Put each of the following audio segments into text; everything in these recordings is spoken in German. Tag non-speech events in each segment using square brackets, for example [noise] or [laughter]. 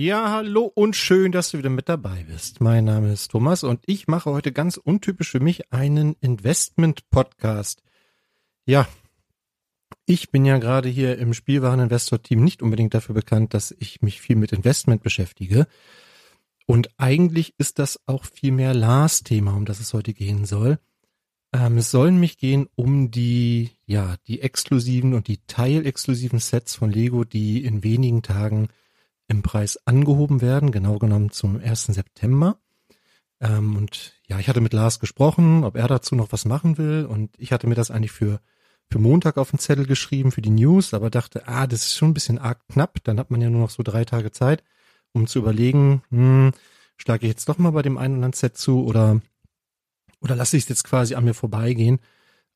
Ja, hallo und schön, dass du wieder mit dabei bist. Mein Name ist Thomas und ich mache heute ganz untypisch für mich einen Investment-Podcast. Ja, ich bin ja gerade hier im Spielwareninvestor-Team nicht unbedingt dafür bekannt, dass ich mich viel mit Investment beschäftige. Und eigentlich ist das auch viel mehr Lars Thema, um das es heute gehen soll. Ähm, es sollen mich gehen um die, ja, die exklusiven und die teilexklusiven Sets von Lego, die in wenigen Tagen im Preis angehoben werden, genau genommen zum 1. September. Ähm, und ja, ich hatte mit Lars gesprochen, ob er dazu noch was machen will. Und ich hatte mir das eigentlich für, für Montag auf den Zettel geschrieben, für die News, aber dachte, ah, das ist schon ein bisschen arg knapp. Dann hat man ja nur noch so drei Tage Zeit, um zu überlegen, hm, schlage ich jetzt doch mal bei dem einen oder anderen Set zu oder, oder lasse ich es jetzt quasi an mir vorbeigehen.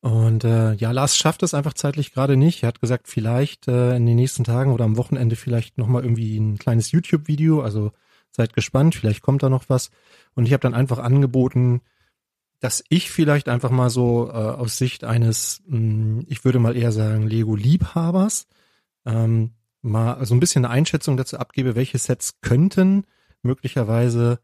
Und äh, ja, Lars schafft es einfach zeitlich gerade nicht. Er hat gesagt, vielleicht äh, in den nächsten Tagen oder am Wochenende vielleicht nochmal irgendwie ein kleines YouTube-Video. Also seid gespannt, vielleicht kommt da noch was. Und ich habe dann einfach angeboten, dass ich vielleicht einfach mal so äh, aus Sicht eines, mh, hm, ich würde mal eher sagen, Lego-Liebhabers, ähm, mal so ein bisschen eine Einschätzung dazu abgebe, welche Sets könnten möglicherweise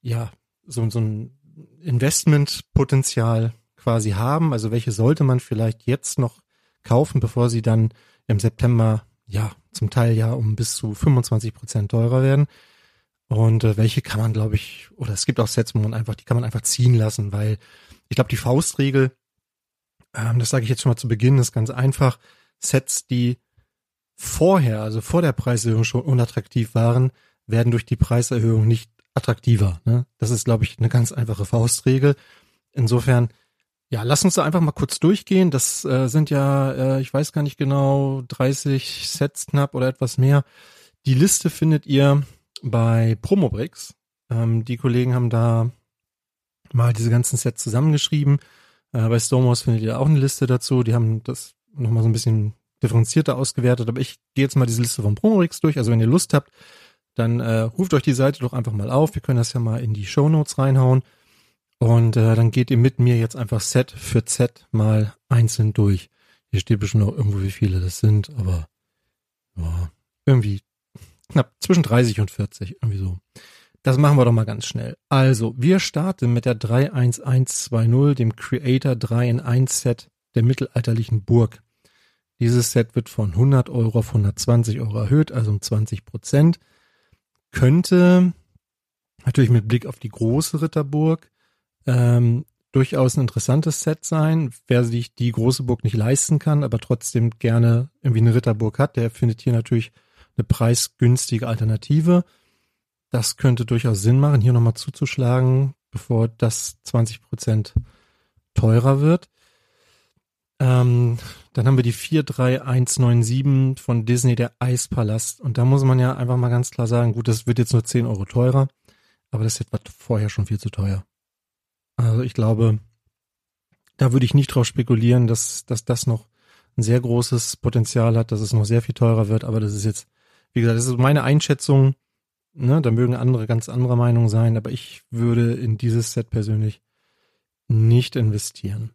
ja so, so ein Investmentpotenzial quasi haben? Also welche sollte man vielleicht jetzt noch kaufen, bevor sie dann im September ja zum Teil ja um bis zu 25 Prozent teurer werden. Und äh, welche kann man, glaube ich, oder es gibt auch Sets, wo man einfach, die kann man einfach ziehen lassen, weil ich glaube, die Faustregel, ähm, das sage ich jetzt schon mal zu Beginn, ist ganz einfach. Sets, die vorher, also vor der Preiserhöhung schon unattraktiv waren, werden durch die Preiserhöhung nicht attraktiver. Ne? Das ist, glaube ich, eine ganz einfache Faustregel. Insofern, ja, lass uns da einfach mal kurz durchgehen. Das äh, sind ja, äh, ich weiß gar nicht genau, 30 Sets knapp oder etwas mehr. Die Liste findet ihr bei Promobrix. Ähm, die Kollegen haben da mal diese ganzen Sets zusammengeschrieben. Äh, bei Stormhouse findet ihr auch eine Liste dazu. Die haben das nochmal so ein bisschen differenzierter ausgewertet. Aber ich gehe jetzt mal diese Liste von Promobrix durch. Also wenn ihr Lust habt, dann äh, ruft euch die Seite doch einfach mal auf. Wir können das ja mal in die Show Notes reinhauen. Und äh, dann geht ihr mit mir jetzt einfach Set für Z mal einzeln durch. Hier steht bestimmt noch irgendwo, wie viele das sind, aber ja, irgendwie knapp zwischen 30 und 40, irgendwie so. Das machen wir doch mal ganz schnell. Also, wir starten mit der 31120, dem Creator 3 in 1 Set der mittelalterlichen Burg. Dieses Set wird von 100 Euro auf 120 Euro erhöht, also um 20 Prozent. Könnte natürlich mit Blick auf die große Ritterburg ähm, durchaus ein interessantes Set sein. Wer sich die große Burg nicht leisten kann, aber trotzdem gerne irgendwie eine Ritterburg hat, der findet hier natürlich eine preisgünstige Alternative. Das könnte durchaus Sinn machen, hier nochmal zuzuschlagen, bevor das 20 Prozent teurer wird. Ähm, dann haben wir die 43197 von Disney, der Eispalast. Und da muss man ja einfach mal ganz klar sagen, gut, das wird jetzt nur 10 Euro teurer, aber das Set war vorher schon viel zu teuer. Also ich glaube, da würde ich nicht drauf spekulieren, dass, dass das noch ein sehr großes Potenzial hat, dass es noch sehr viel teurer wird, aber das ist jetzt wie gesagt, das ist meine Einschätzung. Ne, da mögen andere ganz anderer Meinung sein, aber ich würde in dieses Set persönlich nicht investieren.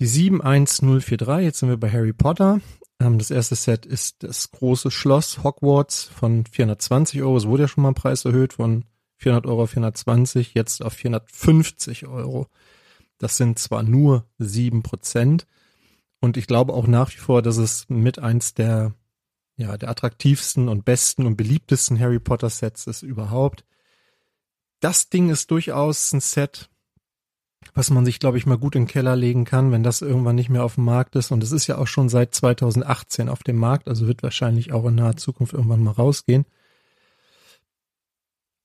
Die 71043, jetzt sind wir bei Harry Potter. Ähm, das erste Set ist das große Schloss Hogwarts von 420 Euro. Es wurde ja schon mal ein Preis erhöht von 400 Euro auf 420, jetzt auf 450 Euro. Das sind zwar nur sieben Prozent. Und ich glaube auch nach wie vor, dass es mit eins der ja, der attraktivsten und besten und beliebtesten Harry Potter Sets ist überhaupt. Das Ding ist durchaus ein Set, was man sich, glaube ich, mal gut in den Keller legen kann, wenn das irgendwann nicht mehr auf dem Markt ist. Und es ist ja auch schon seit 2018 auf dem Markt, also wird wahrscheinlich auch in naher Zukunft irgendwann mal rausgehen.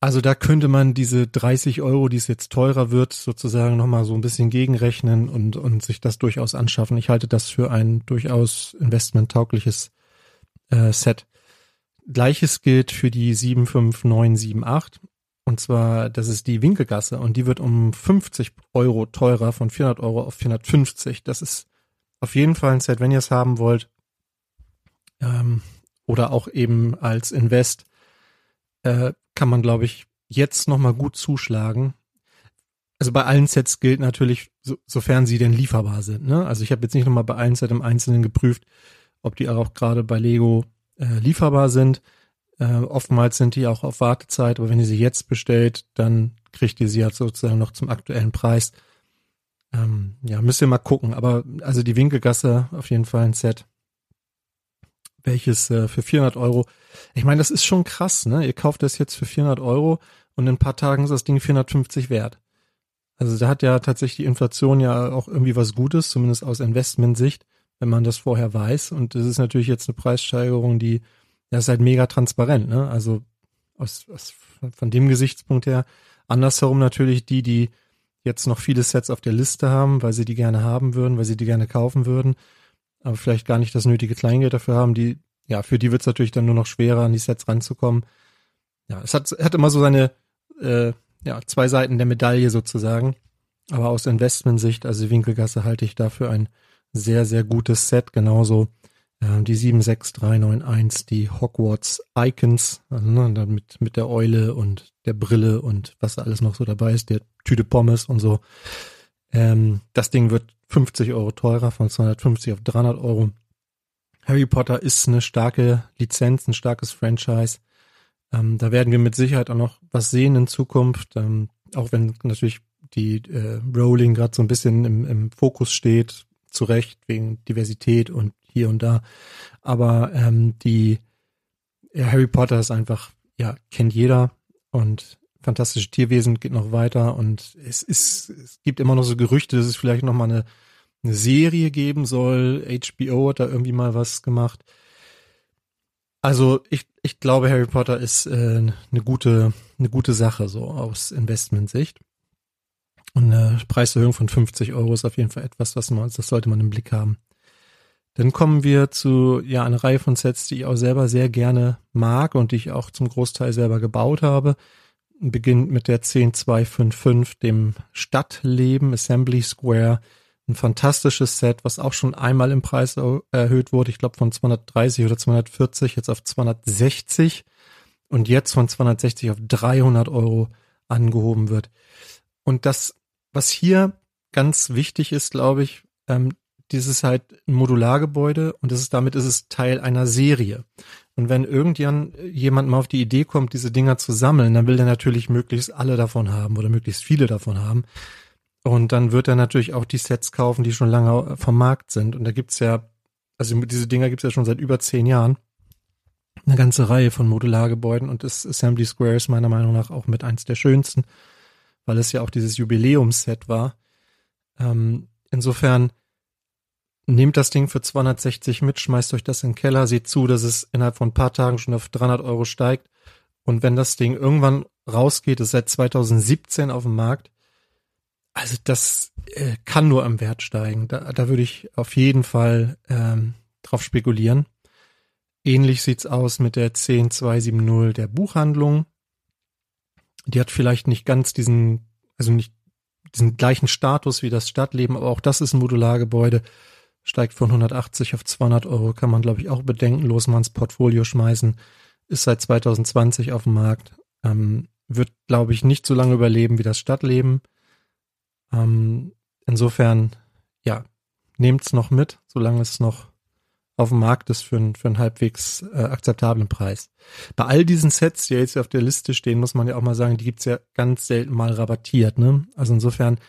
Also da könnte man diese 30 Euro, die es jetzt teurer wird, sozusagen nochmal so ein bisschen gegenrechnen und, und sich das durchaus anschaffen. Ich halte das für ein durchaus investmenttaugliches äh, Set. Gleiches gilt für die 75978. Und zwar, das ist die Winkelgasse und die wird um 50 Euro teurer von 400 Euro auf 450. Das ist auf jeden Fall ein Set, wenn ihr es haben wollt. Ähm, oder auch eben als Invest äh, kann man, glaube ich, jetzt nochmal gut zuschlagen. Also bei allen Sets gilt natürlich, so, sofern sie denn lieferbar sind. Ne? Also ich habe jetzt nicht nochmal bei allen Sets im Einzelnen geprüft, ob die auch gerade bei Lego äh, lieferbar sind. Äh, oftmals sind die auch auf Wartezeit, aber wenn ihr sie jetzt bestellt, dann kriegt ihr sie halt sozusagen noch zum aktuellen Preis. Ähm, ja, müsst ihr mal gucken. Aber also die Winkelgasse auf jeden Fall ein Set, welches äh, für 400 Euro. Ich meine, das ist schon krass, ne? Ihr kauft das jetzt für 400 Euro und in ein paar Tagen ist das Ding 450 wert. Also da hat ja tatsächlich die Inflation ja auch irgendwie was Gutes, zumindest aus Investmentsicht wenn man das vorher weiß. Und das ist natürlich jetzt eine Preissteigerung, die, ja, ist halt mega transparent, ne? Also aus, aus, von dem Gesichtspunkt her. Andersherum natürlich die, die jetzt noch viele Sets auf der Liste haben, weil sie die gerne haben würden, weil sie die gerne kaufen würden, aber vielleicht gar nicht das nötige Kleingeld dafür haben, die, ja, für die wird es natürlich dann nur noch schwerer, an die Sets ranzukommen. Ja, es hat, hat immer so seine, äh, ja, zwei Seiten der Medaille sozusagen. Aber aus Investmentsicht, also Winkelgasse halte ich dafür ein sehr, sehr gutes Set. Genauso äh, die 76391, die Hogwarts Icons, also ne, mit, mit der Eule und der Brille und was da alles noch so dabei ist, der Tüte Pommes und so. Ähm, das Ding wird 50 Euro teurer, von 250 auf 300 Euro. Harry Potter ist eine starke Lizenz, ein starkes Franchise. Ähm, da werden wir mit Sicherheit auch noch was sehen in Zukunft, ähm, auch wenn natürlich die äh, Rowling gerade so ein bisschen im, im Fokus steht, zu Recht wegen Diversität und hier und da. Aber ähm, die ja, Harry Potter ist einfach, ja, kennt jeder und fantastische Tierwesen geht noch weiter und es ist, es gibt immer noch so Gerüchte, dass es vielleicht noch mal eine, eine Serie geben soll. HBO hat da irgendwie mal was gemacht. Also ich, ich glaube, Harry Potter ist äh, eine gute, eine gute Sache so aus Investmentsicht. Und eine Preiserhöhung von 50 Euro ist auf jeden Fall etwas, was man, das sollte man im Blick haben. Dann kommen wir zu ja einer Reihe von Sets, die ich auch selber sehr gerne mag und die ich auch zum Großteil selber gebaut habe. Beginnt mit der 10255, dem Stadtleben Assembly Square. Ein fantastisches Set, was auch schon einmal im Preis erhöht wurde. Ich glaube von 230 oder 240 jetzt auf 260 und jetzt von 260 auf 300 Euro angehoben wird. Und das, was hier ganz wichtig ist, glaube ich, ähm, dieses halt ein Modulargebäude und das ist, damit ist es Teil einer Serie. Und wenn irgendjemand jemand mal auf die Idee kommt, diese Dinger zu sammeln, dann will er natürlich möglichst alle davon haben oder möglichst viele davon haben. Und dann wird er natürlich auch die Sets kaufen, die schon lange vom Markt sind. Und da gibt's ja, also diese Dinger gibt's ja schon seit über zehn Jahren. Eine ganze Reihe von Modulargebäuden und das Assembly Square ist meiner Meinung nach auch mit eins der schönsten, weil es ja auch dieses Jubiläumsset war. Ähm, insofern Nehmt das Ding für 260 mit, schmeißt euch das in den Keller, seht zu, dass es innerhalb von ein paar Tagen schon auf 300 Euro steigt. Und wenn das Ding irgendwann rausgeht, ist seit 2017 auf dem Markt. Also das äh, kann nur am Wert steigen. Da, da würde ich auf jeden Fall ähm, drauf spekulieren. Ähnlich sieht's aus mit der 10270 der Buchhandlung. Die hat vielleicht nicht ganz diesen, also nicht diesen gleichen Status wie das Stadtleben, aber auch das ist ein Modulargebäude steigt von 180 auf 200 Euro, kann man, glaube ich, auch bedenkenlos mal ins Portfolio schmeißen. Ist seit 2020 auf dem Markt. Ähm, wird, glaube ich, nicht so lange überleben wie das Stadtleben. Ähm, insofern, ja, nehmt's noch mit, solange es noch auf dem Markt ist für, ein, für einen halbwegs äh, akzeptablen Preis. Bei all diesen Sets, die jetzt auf der Liste stehen, muss man ja auch mal sagen, die gibt's ja ganz selten mal rabattiert. Ne? Also insofern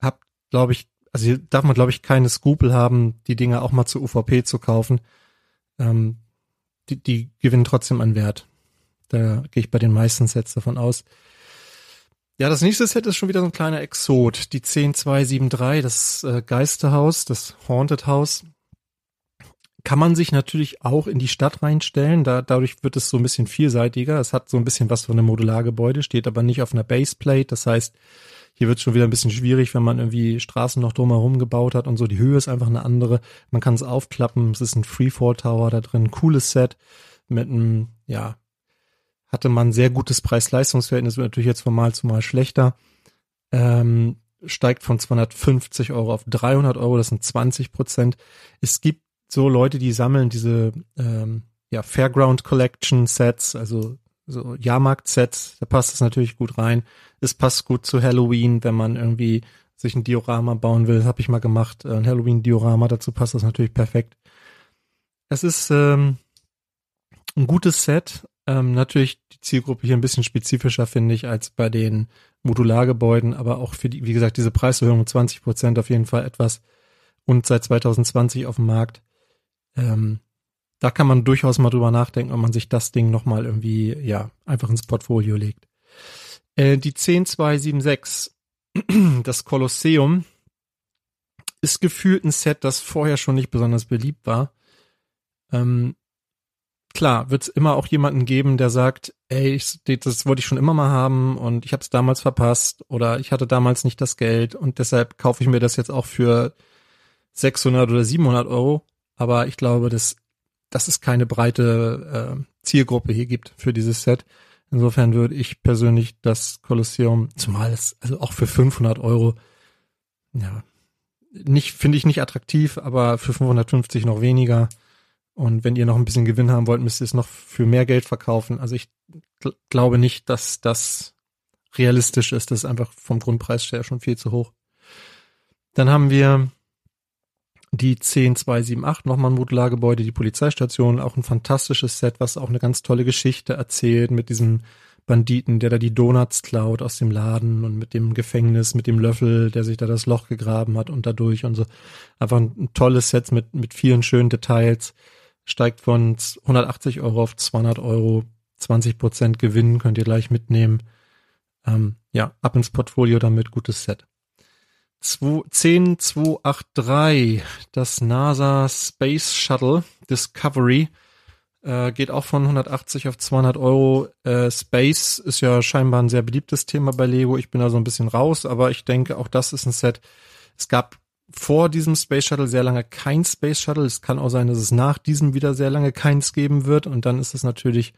habt, glaube ich, also hier darf man, glaube ich, keine Skrupel haben, die Dinge auch mal zu UVP zu kaufen. Ähm, die, die gewinnen trotzdem an Wert. Da gehe ich bei den meisten Sets davon aus. Ja, das nächste Set ist schon wieder so ein kleiner Exot. Die 10273, das äh, Geisterhaus, das Haunted House. Kann man sich natürlich auch in die Stadt reinstellen. Da, dadurch wird es so ein bisschen vielseitiger. Es hat so ein bisschen was von einem Modulargebäude, steht aber nicht auf einer Baseplate. Das heißt, hier wird schon wieder ein bisschen schwierig, wenn man irgendwie Straßen noch drumherum gebaut hat und so. Die Höhe ist einfach eine andere. Man kann es aufklappen. Es ist ein Freefall Tower da drin. Cooles Set mit einem, ja, hatte man sehr gutes Preis-Leistungs-Verhältnis, wird natürlich jetzt von Mal zu Mal schlechter. Ähm, steigt von 250 Euro auf 300 Euro, das sind 20 Prozent. Es gibt so Leute, die sammeln diese ähm, ja, Fairground Collection Sets, also so Jahrmarkt-Sets, da passt es natürlich gut rein. Es passt gut zu Halloween, wenn man irgendwie sich ein Diorama bauen will. Habe ich mal gemacht, ein Halloween-Diorama, dazu passt das natürlich perfekt. Es ist ähm, ein gutes Set. Ähm, natürlich die Zielgruppe hier ein bisschen spezifischer, finde ich, als bei den Modulargebäuden, aber auch für die, wie gesagt, diese Preiserhöhung 20 Prozent auf jeden Fall etwas und seit 2020 auf dem Markt. Ähm, da kann man durchaus mal drüber nachdenken, ob man sich das Ding nochmal irgendwie, ja, einfach ins Portfolio legt. Äh, die 10276, [clears throat] das Kolosseum, ist gefühlt ein Set, das vorher schon nicht besonders beliebt war. Ähm, klar, wird es immer auch jemanden geben, der sagt, ey, ich, das wollte ich schon immer mal haben und ich habe es damals verpasst oder ich hatte damals nicht das Geld und deshalb kaufe ich mir das jetzt auch für 600 oder 700 Euro. Aber ich glaube, das dass es keine breite äh, Zielgruppe hier gibt für dieses Set. Insofern würde ich persönlich das Kolosseum, zumal es also auch für 500 Euro, ja, nicht finde ich nicht attraktiv, aber für 550 noch weniger. Und wenn ihr noch ein bisschen Gewinn haben wollt, müsst ihr es noch für mehr Geld verkaufen. Also ich gl glaube nicht, dass das realistisch ist. Das ist einfach vom Grundpreis her schon viel zu hoch. Dann haben wir die 10278, nochmal ein Modulargebäude, die Polizeistation, auch ein fantastisches Set, was auch eine ganz tolle Geschichte erzählt mit diesem Banditen, der da die Donuts klaut aus dem Laden und mit dem Gefängnis, mit dem Löffel, der sich da das Loch gegraben hat und dadurch und so. Einfach ein tolles Set mit, mit vielen schönen Details. Steigt von 180 Euro auf 200 Euro. 20 Prozent Gewinn könnt ihr gleich mitnehmen. Ähm, ja, ab ins Portfolio damit, gutes Set. 10283, das NASA Space Shuttle Discovery äh, geht auch von 180 auf 200 Euro. Äh, Space ist ja scheinbar ein sehr beliebtes Thema bei Lego. Ich bin da so ein bisschen raus, aber ich denke, auch das ist ein Set. Es gab vor diesem Space Shuttle sehr lange kein Space Shuttle. Es kann auch sein, dass es nach diesem wieder sehr lange keins geben wird. Und dann ist es natürlich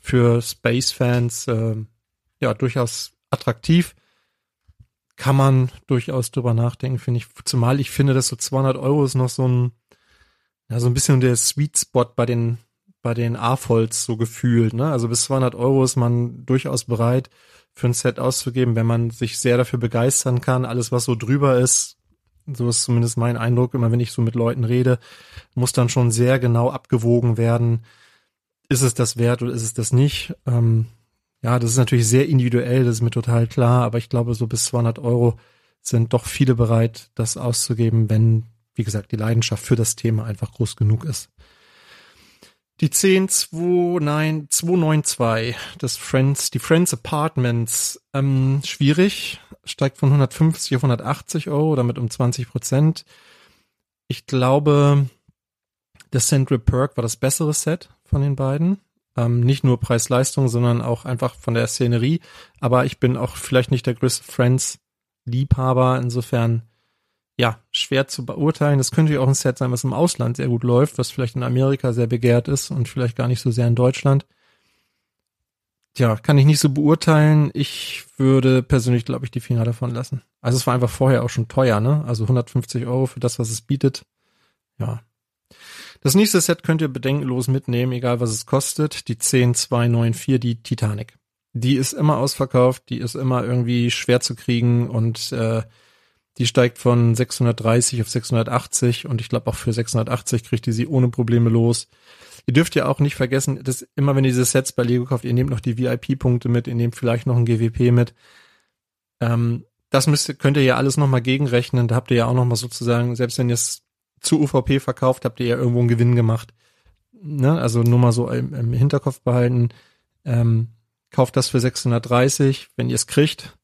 für Space-Fans äh, ja durchaus attraktiv. Kann man durchaus drüber nachdenken, finde ich. Zumal ich finde, dass so 200 Euro ist noch so ein, ja, so ein bisschen der Sweet Spot bei den bei den A-Folds so gefühlt. Ne? Also bis 200 Euro ist man durchaus bereit, für ein Set auszugeben, wenn man sich sehr dafür begeistern kann. Alles, was so drüber ist, so ist zumindest mein Eindruck, immer wenn ich so mit Leuten rede, muss dann schon sehr genau abgewogen werden. Ist es das wert oder ist es das nicht? Ähm, ja, das ist natürlich sehr individuell, das ist mir total klar, aber ich glaube, so bis 200 Euro sind doch viele bereit, das auszugeben, wenn, wie gesagt, die Leidenschaft für das Thema einfach groß genug ist. Die 10292 des Friends, die Friends Apartments, ähm, schwierig, steigt von 150 auf 180 Euro, damit um 20 Prozent. Ich glaube, das Central Perk war das bessere Set von den beiden. Ähm, nicht nur Preis-Leistung, sondern auch einfach von der Szenerie. Aber ich bin auch vielleicht nicht der größte Friends-Liebhaber. Insofern ja, schwer zu beurteilen. Das könnte ja auch ein Set sein, was im Ausland sehr gut läuft, was vielleicht in Amerika sehr begehrt ist und vielleicht gar nicht so sehr in Deutschland. Tja, kann ich nicht so beurteilen. Ich würde persönlich, glaube ich, die Finger davon lassen. Also es war einfach vorher auch schon teuer, ne? Also 150 Euro für das, was es bietet. Ja. Das nächste Set könnt ihr bedenkenlos mitnehmen, egal was es kostet. Die 10294, die Titanic. Die ist immer ausverkauft, die ist immer irgendwie schwer zu kriegen und äh, die steigt von 630 auf 680 und ich glaube auch für 680 kriegt ihr sie ohne Probleme los. Ihr dürft ja auch nicht vergessen, dass immer wenn ihr diese Sets bei Lego kauft, ihr nehmt noch die VIP-Punkte mit, ihr nehmt vielleicht noch ein GWP mit. Ähm, das müsst, könnt ihr ja alles nochmal gegenrechnen. Da habt ihr ja auch nochmal sozusagen, selbst wenn ihr es zu UVP verkauft, habt ihr ja irgendwo einen Gewinn gemacht. Ne? Also nur mal so im, im Hinterkopf behalten. Ähm, kauft das für 630, wenn ihr es kriegt,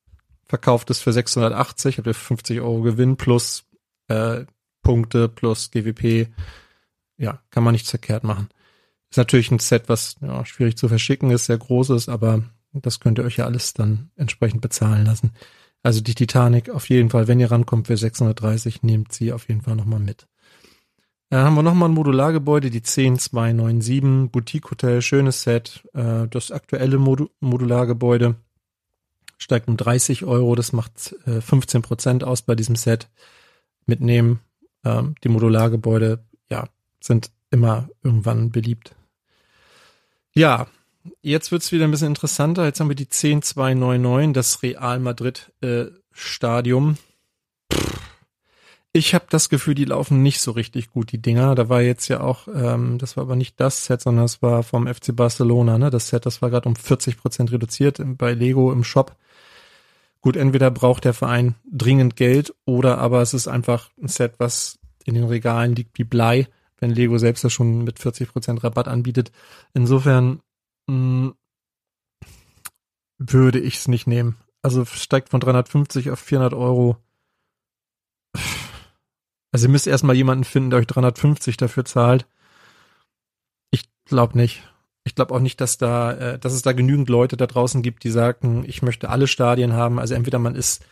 verkauft es für 680, habt ihr 50 Euro Gewinn plus äh, Punkte plus GWP. Ja, kann man nichts verkehrt machen. Ist natürlich ein Set, was ja, schwierig zu verschicken ist, sehr groß ist, aber das könnt ihr euch ja alles dann entsprechend bezahlen lassen. Also die Titanic auf jeden Fall, wenn ihr rankommt für 630, nehmt sie auf jeden Fall nochmal mit. Dann haben wir nochmal ein Modulargebäude, die 10297, Boutique Hotel, schönes Set, äh, das aktuelle Modu Modulargebäude steigt um 30 Euro. Das macht äh, 15 Prozent aus bei diesem Set. Mitnehmen. Ähm, die Modulargebäude, ja, sind immer irgendwann beliebt. Ja, jetzt wird's wieder ein bisschen interessanter. Jetzt haben wir die 10299, das Real Madrid äh, Stadium. Ich habe das Gefühl, die laufen nicht so richtig gut, die Dinger. Da war jetzt ja auch, ähm, das war aber nicht das Set, sondern das war vom FC Barcelona, ne? Das Set, das war gerade um 40 Prozent reduziert bei Lego im Shop. Gut, entweder braucht der Verein dringend Geld oder aber es ist einfach ein Set, was in den Regalen liegt wie Blei, wenn Lego selbst das schon mit 40 Prozent Rabatt anbietet. Insofern mh, mm, würde ich es nicht nehmen. Also steigt von 350 auf 400 Euro also ihr müsst erstmal jemanden finden, der euch 350 dafür zahlt. Ich glaube nicht. Ich glaube auch nicht, dass da, äh, dass es da genügend Leute da draußen gibt, die sagen, ich möchte alle Stadien haben. Also entweder man ist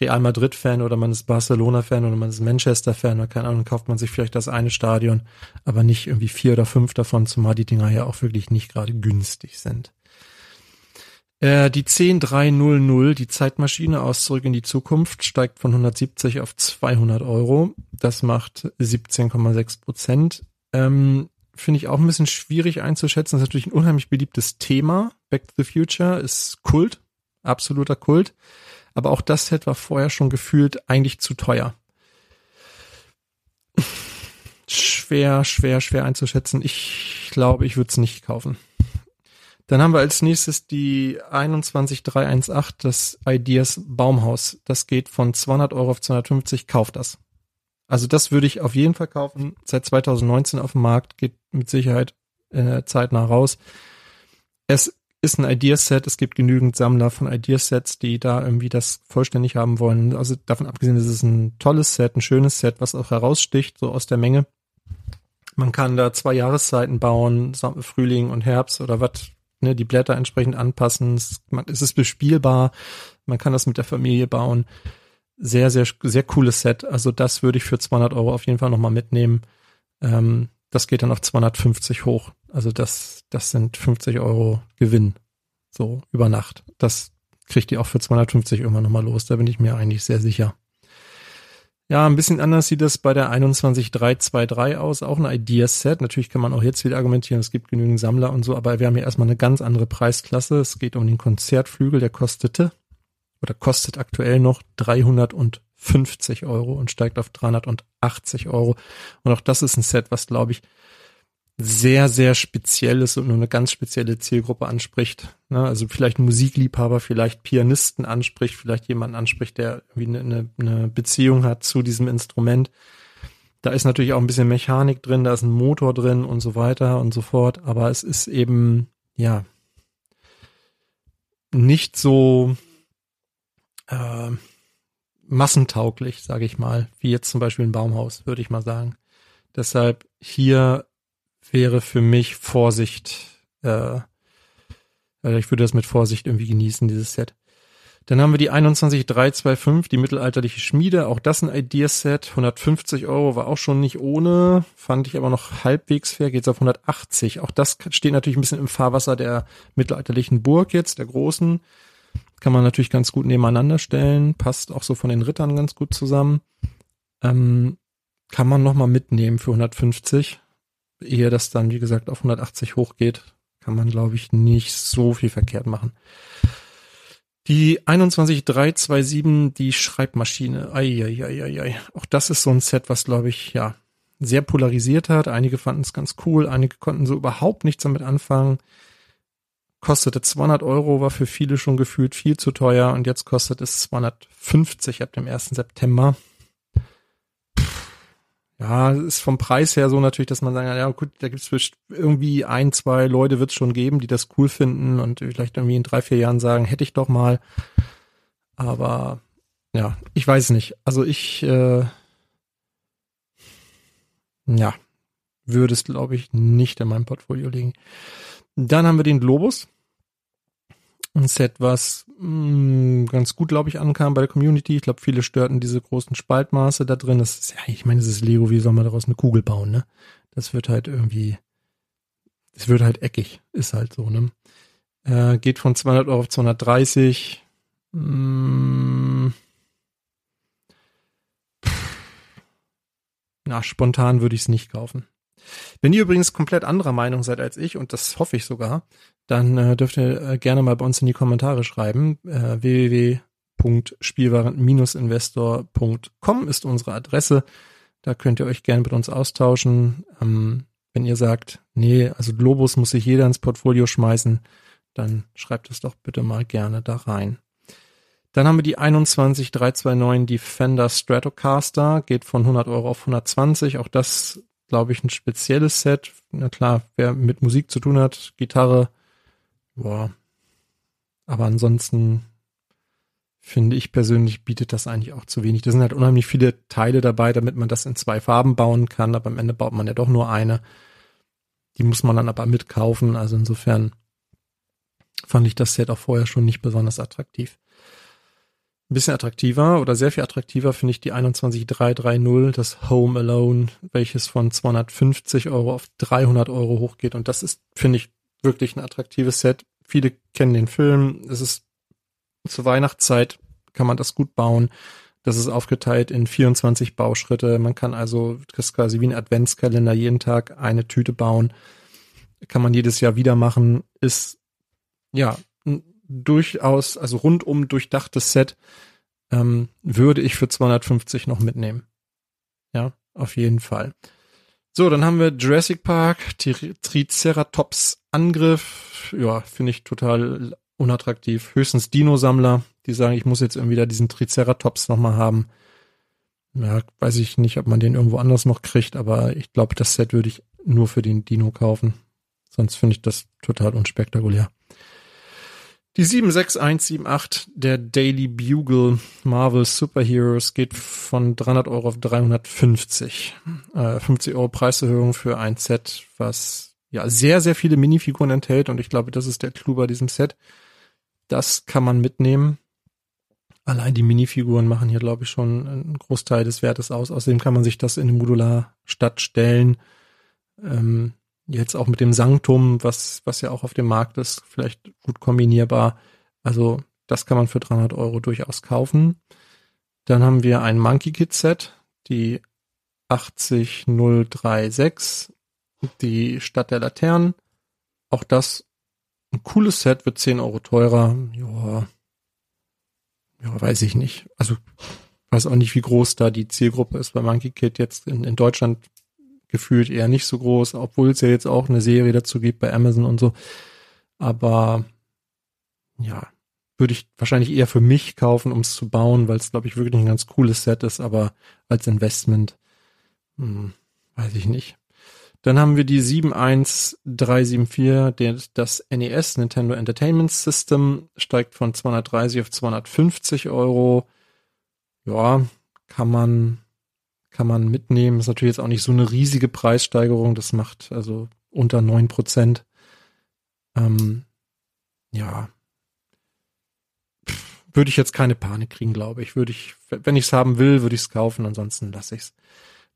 Real Madrid-Fan oder man ist Barcelona-Fan oder man ist Manchester-Fan oder keine Ahnung, kauft man sich vielleicht das eine Stadion, aber nicht irgendwie vier oder fünf davon, zumal die Dinger ja auch wirklich nicht gerade günstig sind. Äh, die 10300, die Zeitmaschine aus Zurück in die Zukunft, steigt von 170 auf 200 Euro. Das macht 17,6 Prozent. Ähm, Finde ich auch ein bisschen schwierig einzuschätzen. Das ist natürlich ein unheimlich beliebtes Thema. Back to the Future ist Kult, absoluter Kult. Aber auch das Set war vorher schon gefühlt eigentlich zu teuer. Schwer, schwer, schwer einzuschätzen. Ich glaube, ich würde es nicht kaufen. Dann haben wir als nächstes die 21318, das Ideas Baumhaus. Das geht von 200 Euro auf 250. Kauft das. Also das würde ich auf jeden Fall kaufen. Seit 2019 auf dem Markt, geht mit Sicherheit äh, zeitnah raus. Es ist ein Ideaset. Es gibt genügend Sammler von Ideasets, die da irgendwie das vollständig haben wollen. Also davon abgesehen, ist es ein tolles Set, ein schönes Set, was auch heraussticht, so aus der Menge. Man kann da zwei Jahreszeiten bauen, Frühling und Herbst oder was, ne, die Blätter entsprechend anpassen. Es, man, es ist bespielbar. Man kann das mit der Familie bauen. Sehr, sehr, sehr cooles Set. Also das würde ich für 200 Euro auf jeden Fall nochmal mitnehmen. Ähm, das geht dann auf 250 hoch. Also das, das sind 50 Euro Gewinn. So über Nacht. Das kriegt ihr auch für 250 irgendwann nochmal los. Da bin ich mir eigentlich sehr sicher. Ja, ein bisschen anders sieht das bei der 21323 aus. Auch ein Ideaset. Natürlich kann man auch jetzt wieder argumentieren, es gibt genügend Sammler und so, aber wir haben hier erstmal eine ganz andere Preisklasse. Es geht um den Konzertflügel, der kostete oder kostet aktuell noch 350 Euro und steigt auf 380 Euro. Und auch das ist ein Set, was glaube ich sehr, sehr speziell ist und nur eine ganz spezielle Zielgruppe anspricht. Ne? Also vielleicht Musikliebhaber, vielleicht Pianisten anspricht, vielleicht jemanden anspricht, der irgendwie eine, eine Beziehung hat zu diesem Instrument. Da ist natürlich auch ein bisschen Mechanik drin, da ist ein Motor drin und so weiter und so fort, aber es ist eben, ja, nicht so äh, massentauglich, sage ich mal, wie jetzt zum Beispiel ein Baumhaus, würde ich mal sagen. Deshalb hier wäre für mich Vorsicht. Äh, also ich würde das mit Vorsicht irgendwie genießen, dieses Set. Dann haben wir die 21325, die mittelalterliche Schmiede. Auch das ein Ideaset. 150 Euro war auch schon nicht ohne. Fand ich aber noch halbwegs fair. Geht's auf 180. Auch das steht natürlich ein bisschen im Fahrwasser der mittelalterlichen Burg jetzt, der großen. Kann man natürlich ganz gut nebeneinander stellen. Passt auch so von den Rittern ganz gut zusammen. Ähm, kann man nochmal mitnehmen für 150 ehe das dann, wie gesagt, auf 180 hochgeht, kann man, glaube ich, nicht so viel verkehrt machen. Die 21327, die Schreibmaschine. Eieieiei. Auch das ist so ein Set, was, glaube ich, ja, sehr polarisiert hat. Einige fanden es ganz cool, einige konnten so überhaupt nichts damit anfangen. Kostete 200 Euro, war für viele schon gefühlt viel zu teuer und jetzt kostet es 250 ab dem 1. September ja, ist vom Preis her so natürlich, dass man kann, ja gut, da gibt es irgendwie ein, zwei Leute wird es schon geben, die das cool finden und vielleicht irgendwie in drei, vier Jahren sagen, hätte ich doch mal. Aber ja, ich weiß nicht. Also ich äh, ja, würde es, glaube ich, nicht in meinem Portfolio liegen. Dann haben wir den Globus ein Set, was mh, mm, ganz gut, glaube ich, ankam bei der Community. Ich glaube, viele störten diese großen Spaltmaße da drin. Das ist ja, ich meine, es ist Lego, wie soll man daraus eine Kugel bauen, ne? Das wird halt irgendwie, es wird halt eckig, ist halt so, ne? Äh, geht von 200 Euro auf 230. Mh, na, spontan würde ich es nicht kaufen. Wenn ihr übrigens komplett anderer Meinung seid als ich, und das hoffe ich sogar, dann äh, dürft ihr äh, gerne mal bei uns in die Kommentare schreiben. Äh, www.spielwaren-investor.com ist unsere Adresse. Da könnt ihr euch gerne mit uns austauschen. Ähm, wenn ihr sagt, nee, also Globus muss sich jeder ins Portfolio schmeißen, dann schreibt es doch bitte mal gerne da rein. Dann haben wir die 21329 Defender Stratocaster, geht von 100 Euro auf 120. Auch das, glaube ich, ein spezielles Set. Na klar, wer mit Musik zu tun hat, Gitarre, Boah. Aber ansonsten finde ich persönlich bietet das eigentlich auch zu wenig. Da sind halt unheimlich viele Teile dabei, damit man das in zwei Farben bauen kann, aber am Ende baut man ja doch nur eine. Die muss man dann aber mitkaufen, also insofern fand ich das Set auch vorher schon nicht besonders attraktiv. Ein bisschen attraktiver oder sehr viel attraktiver finde ich die 21330, das Home Alone, welches von 250 Euro auf 300 Euro hochgeht und das ist, finde ich, wirklich ein attraktives Set. Viele kennen den Film. Es ist zur Weihnachtszeit kann man das gut bauen. Das ist aufgeteilt in 24 Bauschritte. Man kann also, das ist quasi wie ein Adventskalender, jeden Tag eine Tüte bauen. Kann man jedes Jahr wieder machen. Ist, ja, durchaus, also rundum durchdachtes Set, ähm, würde ich für 250 noch mitnehmen. Ja, auf jeden Fall. So, dann haben wir Jurassic Park, Tri- Triceratops Angriff. Ja, finde ich total unattraktiv. Höchstens Dino-Sammler, die sagen, ich muss jetzt irgendwie da diesen Triceratops nochmal haben. Ja, weiß ich nicht, ob man den irgendwo anders noch kriegt, aber ich glaube, das Set würde ich nur für den Dino kaufen. Sonst finde ich das total unspektakulär. Die 76178 der Daily Bugle Marvel Superheroes geht von 300 Euro auf 350. Äh, 50 Euro Preiserhöhung für ein Set, was ja sehr, sehr viele Minifiguren enthält und ich glaube, das ist der Clou bei diesem Set. Das kann man mitnehmen. Allein die Minifiguren machen hier, glaube ich, schon einen Großteil des Wertes aus. Außerdem kann man sich das in eine Modularstadt stellen. Ähm, jetzt auch mit dem Sanctum, was, was ja auch auf dem Markt ist, vielleicht gut kombinierbar. Also das kann man für 300 Euro durchaus kaufen. Dann haben wir ein Monkey Kit Set, die 80036, die Stadt der Laternen. Auch das ein cooles Set, wird 10 Euro teurer. Ja, ja, weiß ich nicht. Also weiß auch nicht, wie groß da die Zielgruppe ist bei Monkey Kid jetzt in, in Deutschland gefühlt eher nicht so groß, obwohl es ja jetzt auch eine Serie dazu gibt bei Amazon und so. Aber ja, würde ich wahrscheinlich eher für mich kaufen, um es zu bauen, weil es, glaube ich, wirklich ein ganz cooles Set ist, aber als Investment, hm, weiß ich nicht. Dann haben wir die 71374, der, das NES, Nintendo Entertainment System, steigt von 230 auf 250 Euro. Ja, kann man, kann man mitnehmen. Ist natürlich jetzt auch nicht so eine riesige Preissteigerung. Das macht also unter neun Prozent. Ähm, ja. Pff, würde ich jetzt keine Panik kriegen, glaube ich. Würde ich, wenn ich es haben will, würde ich es kaufen. Ansonsten lasse ich es.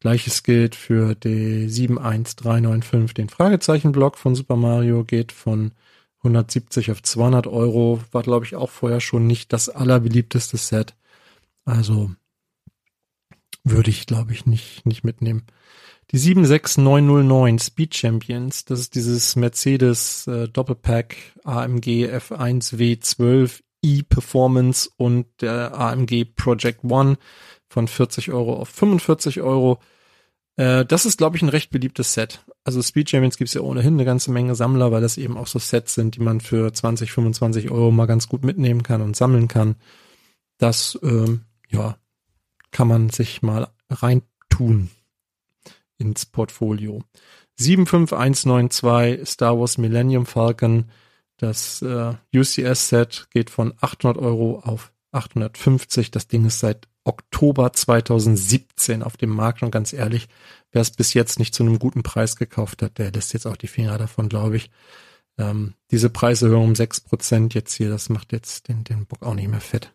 Gleiches gilt für die 71395, den Fragezeichenblock von Super Mario geht von 170 auf 200 Euro. War, glaube ich, auch vorher schon nicht das allerbeliebteste Set. Also würde ich, glaube ich, nicht, nicht mitnehmen. Die 76909 Speed Champions, das ist dieses Mercedes äh, Doppelpack AMG F1 W12 E-Performance und der AMG Project One von 40 Euro auf 45 Euro. Äh, das ist, glaube ich, ein recht beliebtes Set. Also Speed Champions gibt es ja ohnehin eine ganze Menge Sammler, weil das eben auch so Sets sind, die man für 20, 25 Euro mal ganz gut mitnehmen kann und sammeln kann. Das, ähm, ja, kann man sich mal reintun ins Portfolio. 75192 Star Wars Millennium Falcon. Das äh, UCS-Set geht von 800 Euro auf 850. Das Ding ist seit Oktober 2017 auf dem Markt und ganz ehrlich, wer es bis jetzt nicht zu einem guten Preis gekauft hat, der lässt jetzt auch die Finger davon, glaube ich. Ähm, diese Preiserhöhung um 6% jetzt hier, das macht jetzt den, den Bock auch nicht mehr fett.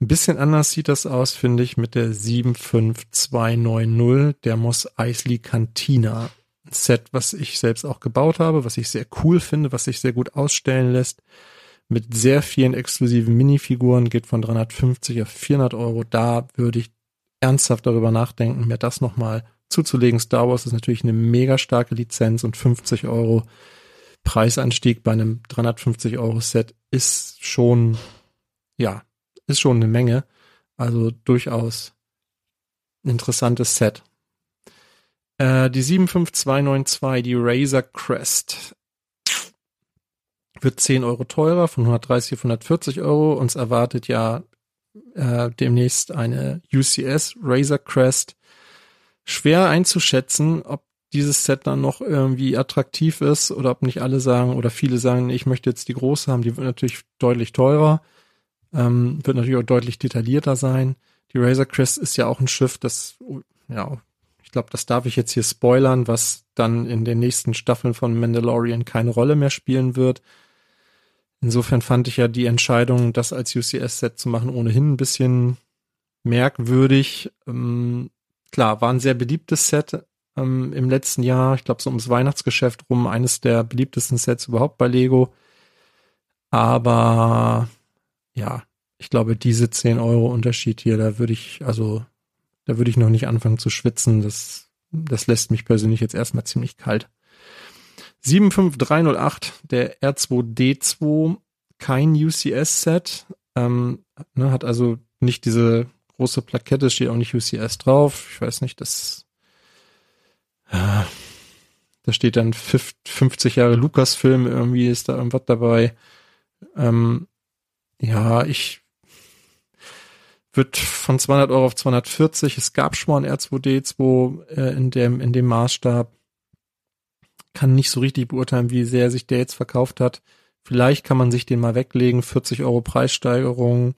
Ein bisschen anders sieht das aus, finde ich, mit der 75290, der Moss Eisley Cantina. Set, was ich selbst auch gebaut habe, was ich sehr cool finde, was sich sehr gut ausstellen lässt. Mit sehr vielen exklusiven Minifiguren, geht von 350 auf 400 Euro. Da würde ich ernsthaft darüber nachdenken, mir das nochmal zuzulegen. Star Wars ist natürlich eine mega starke Lizenz und 50 Euro Preisanstieg bei einem 350 Euro Set ist schon, ja, ist schon eine Menge. Also durchaus interessantes Set. Äh, die 75292, die Razer Crest, wird 10 Euro teurer, von 130 auf 140 Euro. Uns erwartet ja äh, demnächst eine UCS Razer Crest. Schwer einzuschätzen, ob dieses Set dann noch irgendwie attraktiv ist oder ob nicht alle sagen oder viele sagen, ich möchte jetzt die große haben, die wird natürlich deutlich teurer, ähm, wird natürlich auch deutlich detaillierter sein. Die Razor Crest ist ja auch ein Schiff, das, ja, ich glaube, das darf ich jetzt hier spoilern, was dann in den nächsten Staffeln von Mandalorian keine Rolle mehr spielen wird. Insofern fand ich ja die Entscheidung, das als UCS-Set zu machen, ohnehin ein bisschen merkwürdig. Ähm, klar, war ein sehr beliebtes Set ähm, im letzten Jahr. Ich glaube, so ums Weihnachtsgeschäft rum eines der beliebtesten Sets überhaupt bei Lego. Aber ja, ich glaube, diese 10 Euro Unterschied hier, da würde ich, also, da würde ich noch nicht anfangen zu schwitzen. Das, das lässt mich persönlich jetzt erstmal ziemlich kalt. 75308, der R2D2, kein UCS-Set, ähm, ne, hat also nicht diese große Plakette, steht auch nicht UCS drauf. Ich weiß nicht, das äh, da steht dann 50 Jahre Lukas-Film, irgendwie ist da irgendwas dabei. Ähm, ja, ich wird von 200 Euro auf 240. Es gab schon mal ein R2D2 äh, in dem in dem Maßstab. Kann nicht so richtig beurteilen, wie sehr sich der jetzt verkauft hat. Vielleicht kann man sich den mal weglegen. 40 Euro Preissteigerung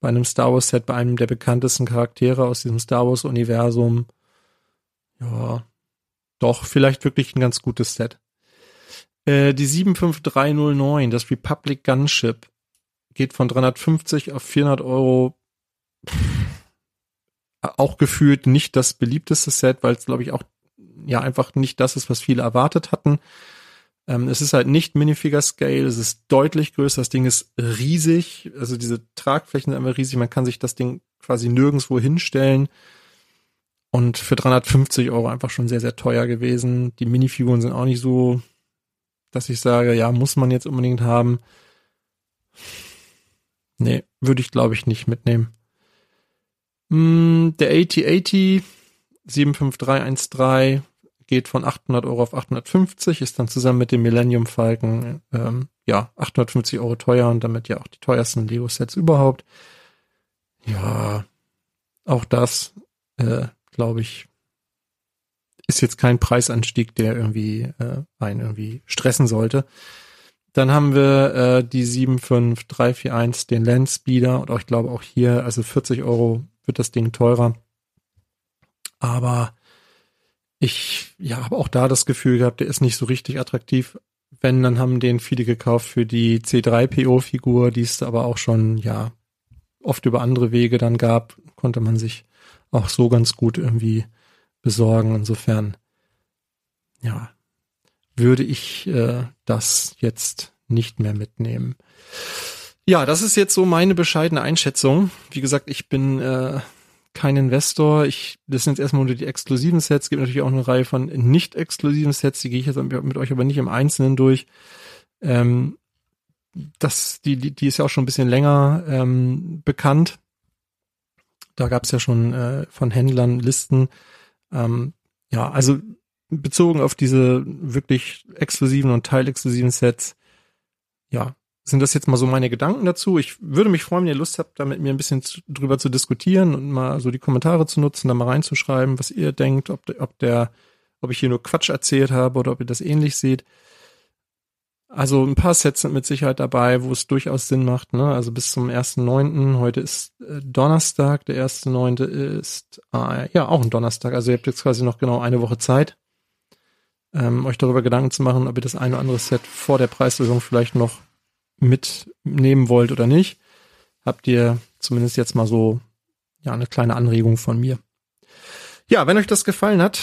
bei einem Star Wars Set, bei einem der bekanntesten Charaktere aus diesem Star Wars Universum. Ja, doch, vielleicht wirklich ein ganz gutes Set. Äh, die 75309, das Republic Gunship, geht von 350 auf 400 Euro. Auch gefühlt nicht das beliebteste Set, weil es, glaube ich, auch ja einfach nicht das ist, was viele erwartet hatten. Ähm, es ist halt nicht Minifigure Scale, es ist deutlich größer, das Ding ist riesig, also diese Tragflächen sind einfach riesig, man kann sich das Ding quasi nirgendwo hinstellen. Und für 350 Euro einfach schon sehr, sehr teuer gewesen. Die Minifiguren sind auch nicht so, dass ich sage, ja, muss man jetzt unbedingt haben. Nee, würde ich glaube ich nicht mitnehmen. Mm, der AT80 75313 geht von 800 Euro auf 850, ist dann zusammen mit dem Millennium Falcon, ähm, ja, 850 Euro teuer und damit ja auch die teuersten Lego-Sets überhaupt. Ja, auch das äh, glaube ich, ist jetzt kein Preisanstieg, der irgendwie äh, einen irgendwie stressen sollte. Dann haben wir äh, die 75341, den Landspeeder und auch, ich glaube auch hier, also 40 Euro wird das Ding teurer. Aber ich ja, habe auch da das Gefühl gehabt, der ist nicht so richtig attraktiv. Wenn, dann haben den viele gekauft für die C3PO-Figur, die es aber auch schon, ja, oft über andere Wege dann gab, konnte man sich auch so ganz gut irgendwie besorgen. Insofern, ja, würde ich äh, das jetzt nicht mehr mitnehmen. Ja, das ist jetzt so meine bescheidene Einschätzung. Wie gesagt, ich bin äh, kein Investor. Ich, das sind jetzt erstmal nur die exklusiven Sets. Es gibt natürlich auch eine Reihe von nicht exklusiven Sets, die gehe ich jetzt mit euch aber nicht im Einzelnen durch. Ähm, das, die, die, die ist ja auch schon ein bisschen länger ähm, bekannt. Da gab es ja schon äh, von Händlern Listen. Ähm, ja, also bezogen auf diese wirklich exklusiven und teilexklusiven Sets, ja, sind das jetzt mal so meine Gedanken dazu. Ich würde mich freuen, wenn ihr Lust habt, da mit mir ein bisschen drüber zu diskutieren und mal so die Kommentare zu nutzen, da mal reinzuschreiben, was ihr denkt, ob, ob der, ob ich hier nur Quatsch erzählt habe oder ob ihr das ähnlich seht. Also ein paar Sets sind mit Sicherheit dabei, wo es durchaus Sinn macht. Ne? Also bis zum 1.9. Heute ist äh, Donnerstag, der 1.9. ist äh, ja auch ein Donnerstag. Also ihr habt jetzt quasi noch genau eine Woche Zeit, ähm, euch darüber Gedanken zu machen, ob ihr das eine oder andere Set vor der Preislösung vielleicht noch mitnehmen wollt oder nicht. Habt ihr zumindest jetzt mal so ja eine kleine Anregung von mir. Ja, wenn euch das gefallen hat,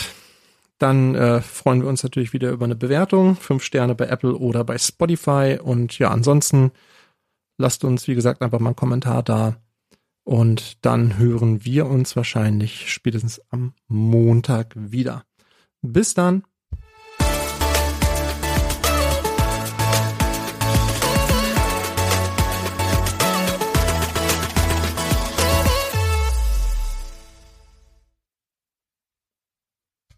dann äh, freuen wir uns natürlich wieder über eine Bewertung. Fünf Sterne bei Apple oder bei Spotify. Und ja, ansonsten lasst uns, wie gesagt, einfach mal einen Kommentar da. Und dann hören wir uns wahrscheinlich spätestens am Montag wieder. Bis dann.